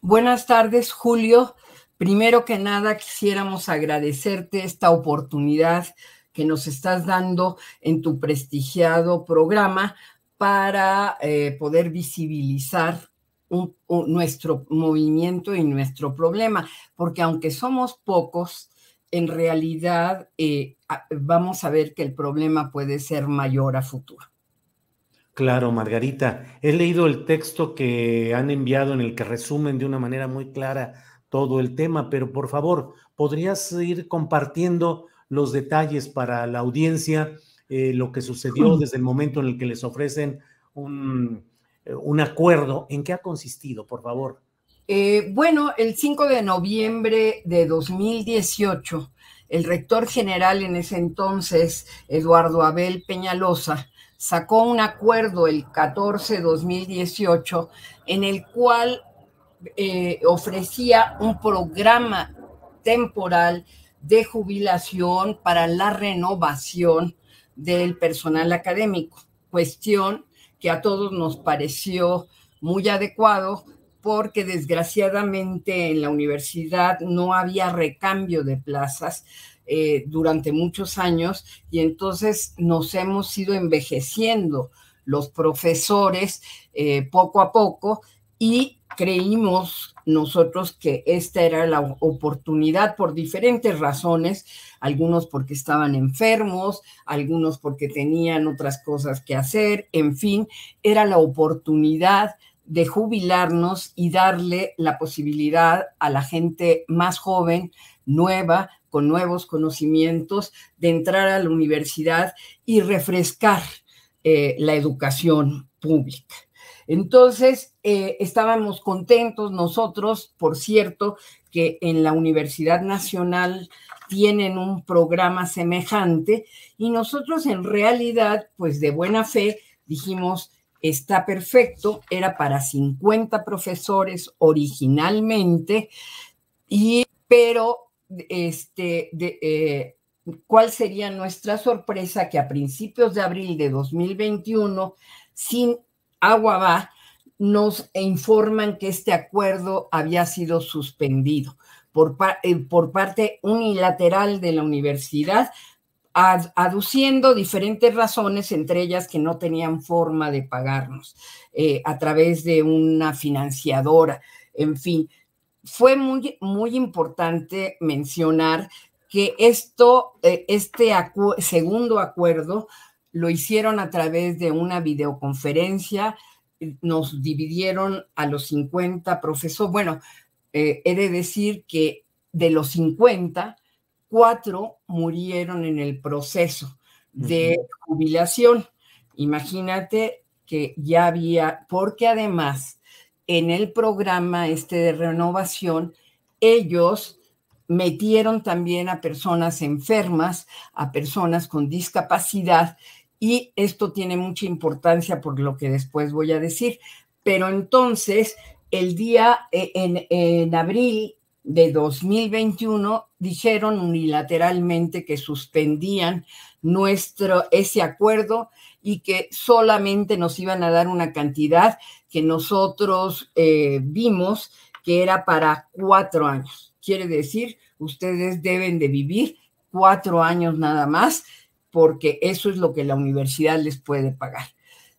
Buenas tardes, Julio. Primero que nada, quisiéramos agradecerte esta oportunidad que nos estás dando en tu prestigiado programa para eh, poder visibilizar nuestro movimiento y nuestro problema, porque aunque somos pocos, en realidad eh, vamos a ver que el problema puede ser mayor a futuro. Claro, Margarita. He leído el texto que han enviado en el que resumen de una manera muy clara todo el tema, pero por favor, ¿podrías ir compartiendo los detalles para la audiencia, eh, lo que sucedió desde el momento en el que les ofrecen un, eh, un acuerdo? ¿En qué ha consistido, por favor? Eh, bueno, el 5 de noviembre de 2018, el rector general en ese entonces, Eduardo Abel Peñalosa, sacó un acuerdo el 14-2018 en el cual eh, ofrecía un programa temporal de jubilación para la renovación del personal académico, cuestión que a todos nos pareció muy adecuado porque desgraciadamente en la universidad no había recambio de plazas eh, durante muchos años y entonces nos hemos ido envejeciendo los profesores eh, poco a poco y creímos nosotros que esta era la oportunidad por diferentes razones, algunos porque estaban enfermos, algunos porque tenían otras cosas que hacer, en fin, era la oportunidad de jubilarnos y darle la posibilidad a la gente más joven, nueva, con nuevos conocimientos, de entrar a la universidad y refrescar eh, la educación pública. Entonces, eh, estábamos contentos nosotros, por cierto, que en la Universidad Nacional tienen un programa semejante y nosotros en realidad, pues de buena fe, dijimos, está perfecto, era para 50 profesores originalmente, y, pero este, de, eh, ¿cuál sería nuestra sorpresa? Que a principios de abril de 2021, sin agua va, nos informan que este acuerdo había sido suspendido por, eh, por parte unilateral de la universidad, ad, aduciendo diferentes razones, entre ellas que no tenían forma de pagarnos eh, a través de una financiadora, en fin. Fue muy, muy importante mencionar que esto, eh, este acu segundo acuerdo lo hicieron a través de una videoconferencia, nos dividieron a los 50 profesores. Bueno, eh, he de decir que de los 50, cuatro murieron en el proceso de jubilación. Imagínate que ya había, porque además en el programa este de renovación, ellos metieron también a personas enfermas, a personas con discapacidad, y esto tiene mucha importancia por lo que después voy a decir. Pero entonces, el día en, en abril de 2021 dijeron unilateralmente que suspendían nuestro ese acuerdo y que solamente nos iban a dar una cantidad que nosotros eh, vimos que era para cuatro años. Quiere decir, ustedes deben de vivir cuatro años nada más, porque eso es lo que la universidad les puede pagar.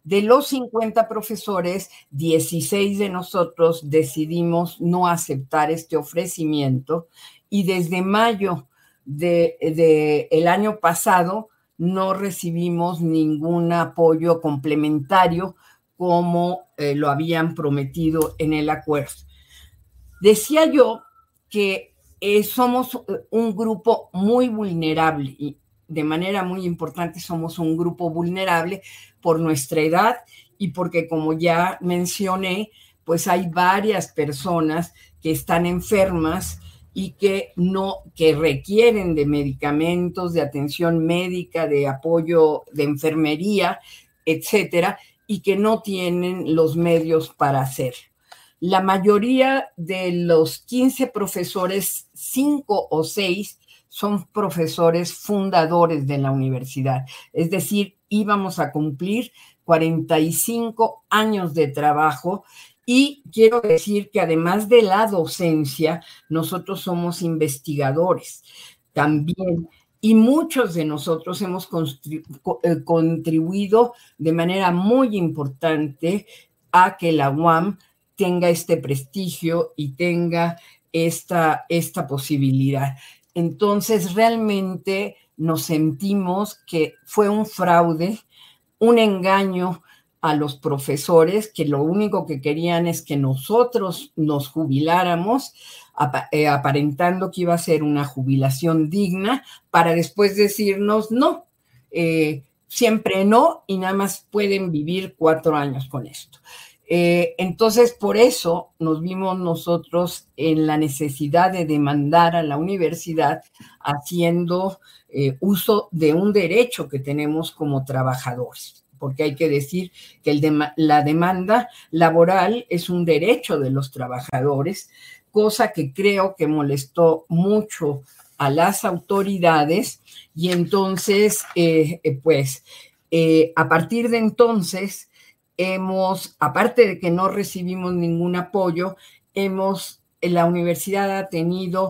De los 50 profesores, 16 de nosotros decidimos no aceptar este ofrecimiento y desde mayo de, el año pasado no recibimos ningún apoyo complementario como eh, lo habían prometido en el acuerdo. Decía yo que eh, somos eh, un grupo muy vulnerable y de manera muy importante somos un grupo vulnerable por nuestra edad y porque como ya mencioné, pues hay varias personas que están enfermas y que no que requieren de medicamentos, de atención médica, de apoyo de enfermería, etcétera, y que no tienen los medios para hacer. La mayoría de los 15 profesores, 5 o 6 son profesores fundadores de la universidad. Es decir, íbamos a cumplir 45 años de trabajo y quiero decir que además de la docencia, nosotros somos investigadores también. Y muchos de nosotros hemos eh, contribuido de manera muy importante a que la UAM tenga este prestigio y tenga esta, esta posibilidad. Entonces, realmente nos sentimos que fue un fraude, un engaño a los profesores que lo único que querían es que nosotros nos jubiláramos, eh, aparentando que iba a ser una jubilación digna, para después decirnos no, eh, siempre no, y nada más pueden vivir cuatro años con esto. Eh, entonces, por eso nos vimos nosotros en la necesidad de demandar a la universidad haciendo uso de un derecho que tenemos como trabajadores porque hay que decir que la demanda laboral es un derecho de los trabajadores, cosa que creo que molestó mucho a las autoridades. Y entonces, eh, eh, pues, eh, a partir de entonces, hemos, aparte de que no recibimos ningún apoyo, hemos, la universidad ha tenido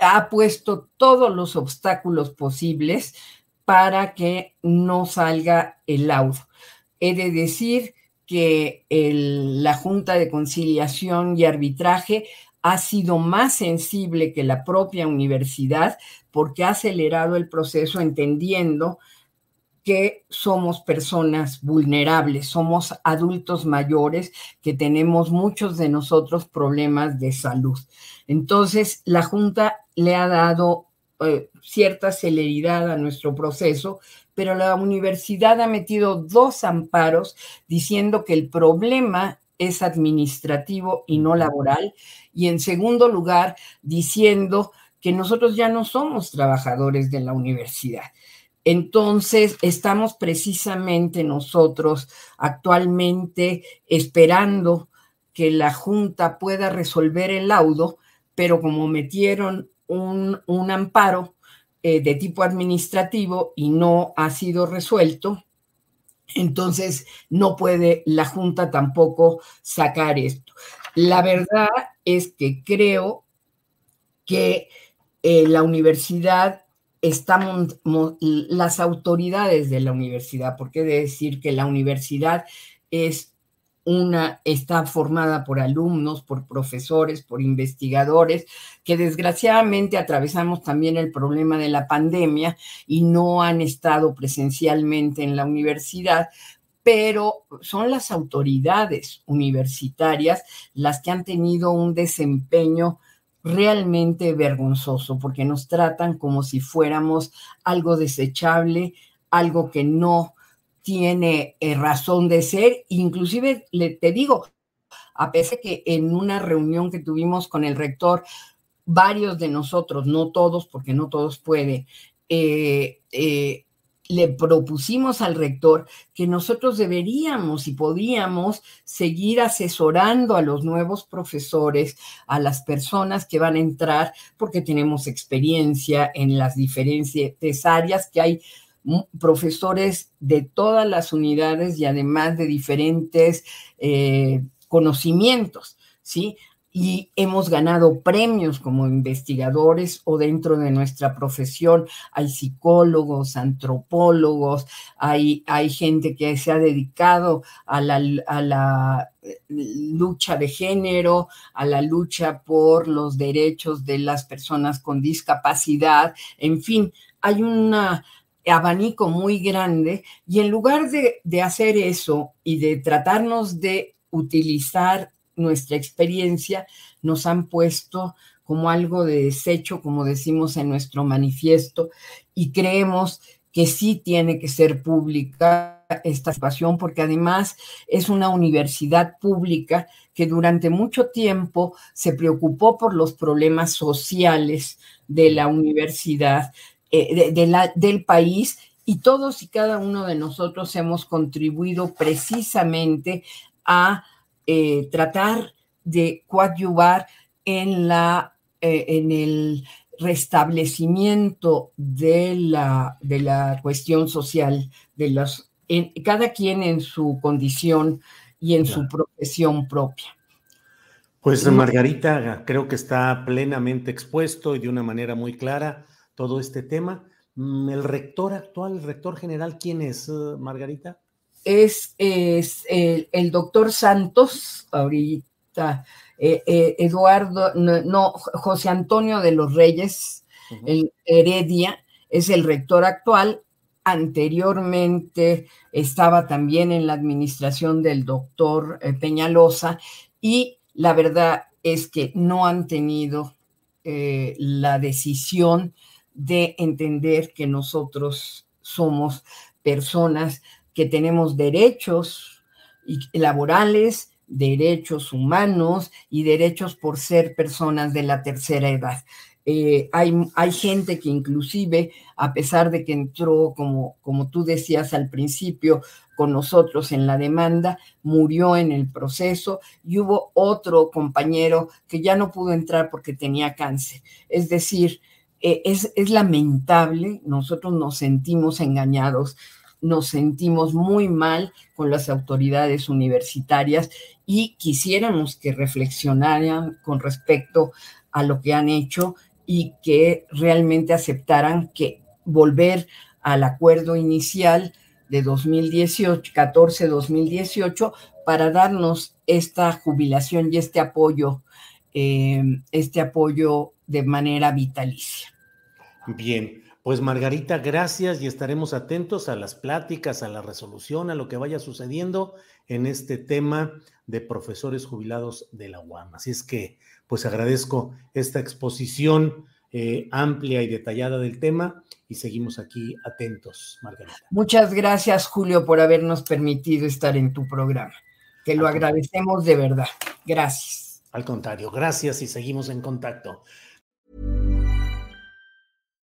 Ha puesto todos los obstáculos posibles para que no salga el laudo. He de decir que la Junta de Conciliación y Arbitraje ha sido más sensible que la propia universidad porque ha acelerado el proceso entendiendo que somos personas vulnerables, somos adultos mayores que tenemos muchos de nosotros problemas de salud. Entonces, la Junta le ha dado eh, cierta celeridad a nuestro proceso, pero la universidad ha metido dos amparos diciendo que el problema es administrativo y no laboral, y en segundo lugar, diciendo que nosotros ya no somos trabajadores de la universidad. Entonces, estamos precisamente nosotros actualmente esperando que la Junta pueda resolver el laudo, pero como metieron un, amparo eh, de tipo administrativo y no ha sido resuelto, entonces no puede la Junta tampoco sacar esto. La verdad es que creo que eh, la universidad estamos, las autoridades de la universidad, porque de decir que la universidad es una, está formada por alumnos, por profesores, por investigadores, que desgraciadamente atravesamos también el problema de la pandemia y no han estado presencialmente en la universidad, pero son las autoridades universitarias las que han tenido un desempeño realmente vergonzoso, porque nos tratan como si fuéramos algo desechable, algo que no tiene eh, razón de ser. Inclusive, le, te digo, a pesar que en una reunión que tuvimos con el rector, varios de nosotros, no todos, porque no todos puede, eh, eh, le propusimos al rector que nosotros deberíamos y podíamos seguir asesorando a los nuevos profesores, a las personas que van a entrar, porque tenemos experiencia en las diferentes áreas que hay profesores de todas las unidades y además de diferentes eh, conocimientos, ¿sí? Y hemos ganado premios como investigadores o dentro de nuestra profesión. Hay psicólogos, antropólogos, hay, hay gente que se ha dedicado a la, a la eh, lucha de género, a la lucha por los derechos de las personas con discapacidad, en fin, hay un abanico muy grande y en lugar de, de hacer eso y de tratarnos de utilizar nuestra experiencia nos han puesto como algo de desecho, como decimos en nuestro manifiesto, y creemos que sí tiene que ser pública esta situación, porque además es una universidad pública que durante mucho tiempo se preocupó por los problemas sociales de la universidad, eh, de, la, del país, y todos y cada uno de nosotros hemos contribuido precisamente a eh, tratar de coadyuvar en, la, eh, en el restablecimiento de la, de la cuestión social, de los, en, cada quien en su condición y en su profesión propia. Pues Margarita, creo que está plenamente expuesto y de una manera muy clara todo este tema. Mm, ¿El rector actual, el rector general, quién es, Margarita? Es, el, doctor Santos, ahorita, eh, eh, Eduardo, no, José Antonio de los Reyes, el Heredia, es el rector actual. Anteriormente estaba también en la administración del doctor eh, Peñalosa y la verdad es que no han tenido la decisión de entender que nosotros somos personas que tenemos derechos laborales, derechos humanos y derechos por ser personas de la tercera edad. Eh, hay, hay, gente que inclusive, a pesar de que entró, como, como tú decías al principio, con nosotros en la demanda, murió en el proceso y hubo otro compañero que ya no pudo entrar porque tenía cáncer. Es decir, eh, es, es lamentable, nosotros nos sentimos engañados nos sentimos muy mal con las autoridades universitarias y quisiéramos que reflexionaran con respecto a lo que han hecho y que realmente aceptaran que volver al acuerdo inicial de 2018, 14-2018, para darnos esta jubilación y este apoyo, eh, este apoyo de manera vitalicia. Bien, pues Margarita, gracias y estaremos atentos a las pláticas, a la resolución, a lo que vaya sucediendo en este tema de profesores jubilados de la UAM. Así es que, pues agradezco esta exposición eh, amplia y detallada del tema y seguimos aquí atentos, Margarita. Muchas gracias, Julio, por habernos permitido estar en tu programa, que lo agradecemos de verdad. Gracias. Al contrario, gracias y seguimos en contacto.